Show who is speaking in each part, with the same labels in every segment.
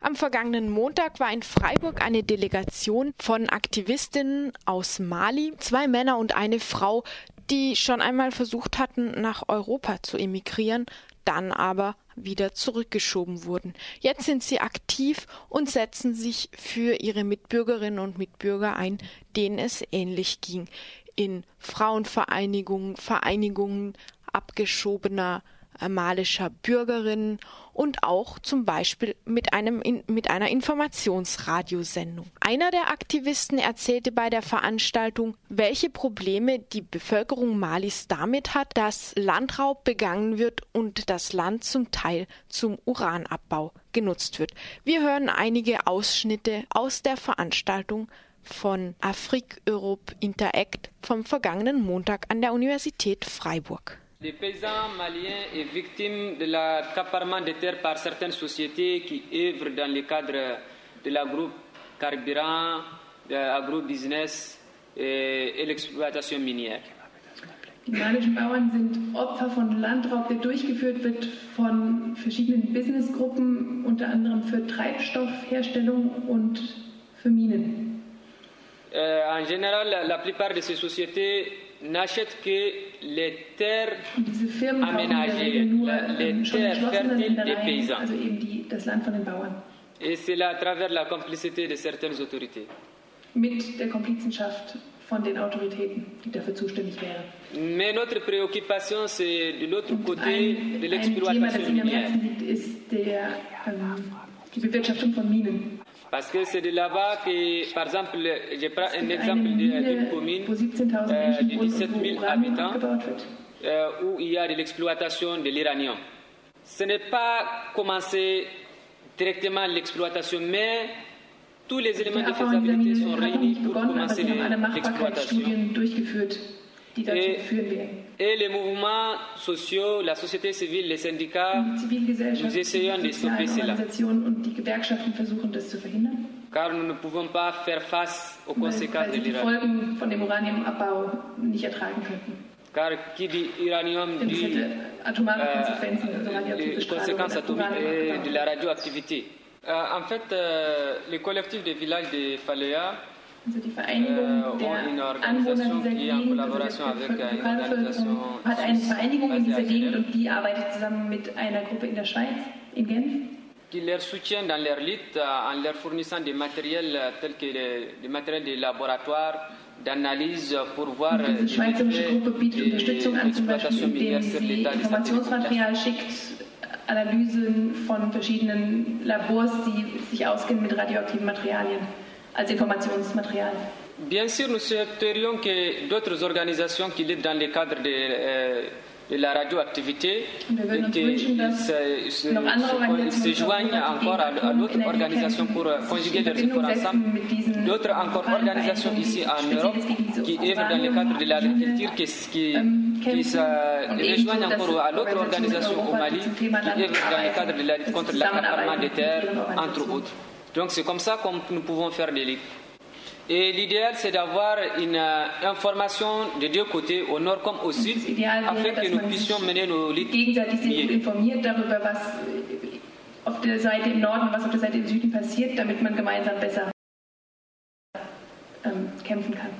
Speaker 1: Am vergangenen Montag war in Freiburg eine Delegation von Aktivistinnen aus Mali, zwei Männer und eine Frau, die schon einmal versucht hatten, nach Europa zu emigrieren, dann aber wieder zurückgeschoben wurden. Jetzt sind sie aktiv und setzen sich für ihre Mitbürgerinnen und Mitbürger ein, denen es ähnlich ging. In Frauenvereinigungen, Vereinigungen abgeschobener malischer Bürgerinnen und auch zum Beispiel mit, einem, mit einer Informationsradiosendung. Einer der Aktivisten erzählte bei der Veranstaltung, welche Probleme die Bevölkerung Malis damit hat, dass Landraub begangen wird und das Land zum Teil zum Uranabbau genutzt wird. Wir hören einige Ausschnitte aus der Veranstaltung von Afrique Europe Interact vom vergangenen Montag an der Universität Freiburg.
Speaker 2: Les paysans maliens sont victimes de l'accaparement des terres par certaines sociétés qui œuvrent dans le cadre de l'agro-carburant, de l'agro-business et, l'exploitation minière.
Speaker 3: Die malischen Bauern sind Opfer von Landraub, der durchgeführt wird von verschiedenen Businessgruppen, unter anderem für Treibstoffherstellung und für Minen.
Speaker 2: Euh, en général, la plupart de ces sociétés n'achètent que les terres aménagées, les ähm, terres fertiles des paysans. Et c'est là à travers la complicité de certaines autorités.
Speaker 3: Mit der Komplizenschaft von den Autoritäten, die dafür zuständig wären.
Speaker 2: Mais notre préoccupation, c'est de l'autre côté
Speaker 3: ein,
Speaker 2: de l'exploitation
Speaker 3: minière. Ist der, ähm, die Bewirtschaftung von Minen.
Speaker 2: Parce que c'est de là-bas que, par exemple, je prends un exemple d'une commune euh, de 17 000 habitants euh, où il y a de l'exploitation de l'uranium. Ce n'est pas commencé directement l'exploitation, mais tous les éléments de faisabilité sont réunis pour commencer l'exploitation. Et, et, les mouvements sociaux, la société civile, les syndicats, nous essayons de stopper cela. Car nous ne pouvons pas faire face aux conséquences de l'uranium. Car qui dit uranium dit euh, les conséquences atomiques et de la radioactivité. Euh, en fait, euh, le collectif des villages de Falea
Speaker 3: Also die Vereinigung der Anwohner dieser Gegend, also der hat eine Vereinigung in dieser Gegend und die arbeitet zusammen mit einer Gruppe in der Schweiz, in Genf.
Speaker 2: qui leur soutient dans leur lutte en leur fournissant des matériels tels que des matériels de laboratoire, d'analyse pour voir
Speaker 3: die schweizerische Gruppe bietet Unterstützung an, zum Beispiel indem sie Informationsmaterial schickt, Analysen von verschiedenen Labors, die sich auskennen mit radioaktiven Materialien als Informationsmaterial.
Speaker 2: Bien sûr, nous souhaiterions que d'autres organisations qui luttent dans le cadre de, euh, de la radioactivité se, joignent encore à, à d'autres organisations pour conjuguer leurs efforts ensemble. D'autres encore organisations ici en Europe qui œuvrent dans le cadre de l'agriculture qui, qui, qui se rejoignent encore à l'autre organisation au Mali qui œuvrent dans le cadre de la lutte contre l'accaparement des terres, entre autres. Donc c'est comme ça que nous pouvons faire des ligues. Et l'idéal, c'est d'avoir une euh, information des deux côtés, au nord comme au sud, afin que nous puissions mener nos
Speaker 3: was auf der Seite im Norden, was auf der Seite im Süden passiert, damit man gemeinsam besser ähm, kämpfen kann.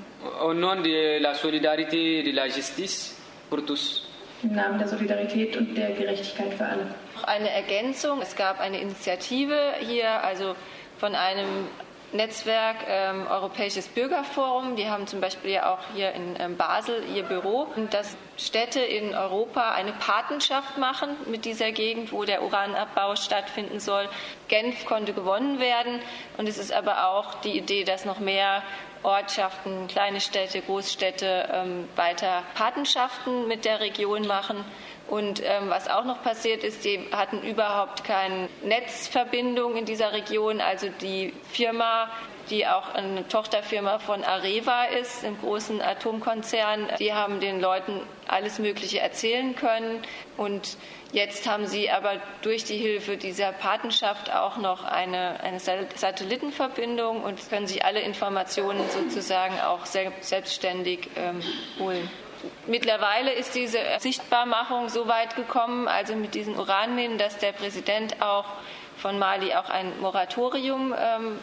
Speaker 2: Au nom de la solidarité et de la justice pour tous.
Speaker 3: Im Namen der Solidarität und der Gerechtigkeit für alle.
Speaker 4: Noch eine Ergänzung. Es gab eine Initiative hier, also von einem Netzwerk ähm, Europäisches Bürgerforum. Die haben zum Beispiel ja auch hier in ähm, Basel ihr Büro. Dass Städte in Europa eine Patenschaft machen mit dieser Gegend, wo der Uranabbau stattfinden soll. Genf konnte gewonnen werden. Und es ist aber auch die Idee, dass noch mehr Ortschaften, kleine Städte, Großstädte ähm, weiter Patenschaften mit der Region machen. Und ähm, was auch noch passiert ist, die hatten überhaupt keine Netzverbindung in dieser Region. Also die Firma, die auch eine Tochterfirma von Areva ist, einem großen Atomkonzern, die haben den Leuten alles Mögliche erzählen können. Und jetzt haben sie aber durch die Hilfe dieser Patenschaft auch noch eine, eine Satellitenverbindung und können sich alle Informationen sozusagen auch selbstständig ähm, holen. Mittlerweile ist diese Sichtbarmachung so weit gekommen, also mit diesen Uranminen, dass der Präsident auch von Mali auch ein Moratorium ähm,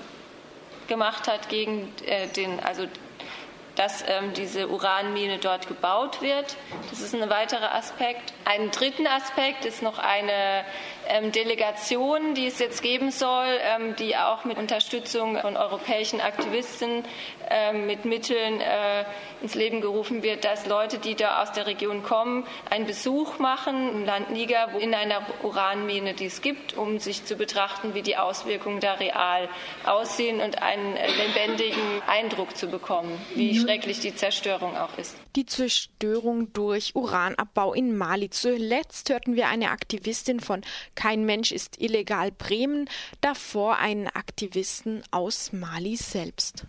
Speaker 4: gemacht hat gegen äh, den, also dass ähm, diese Uranmine dort gebaut wird. Das ist ein weiterer Aspekt. Ein dritten Aspekt ist noch eine ähm, Delegation, die es jetzt geben soll, ähm, die auch mit Unterstützung von europäischen Aktivisten ähm, mit Mitteln äh, ins Leben gerufen wird, dass Leute, die da aus der Region kommen, einen Besuch machen im Land Niger in einer Uranmine, die es gibt, um sich zu betrachten, wie die Auswirkungen da real aussehen und einen äh, lebendigen Eindruck zu bekommen, wie mhm. Schrecklich die Zerstörung auch ist.
Speaker 1: Die Zerstörung durch Uranabbau in Mali. Zuletzt hörten wir eine Aktivistin von kein Mensch ist illegal Bremen, davor einen Aktivisten aus Mali selbst.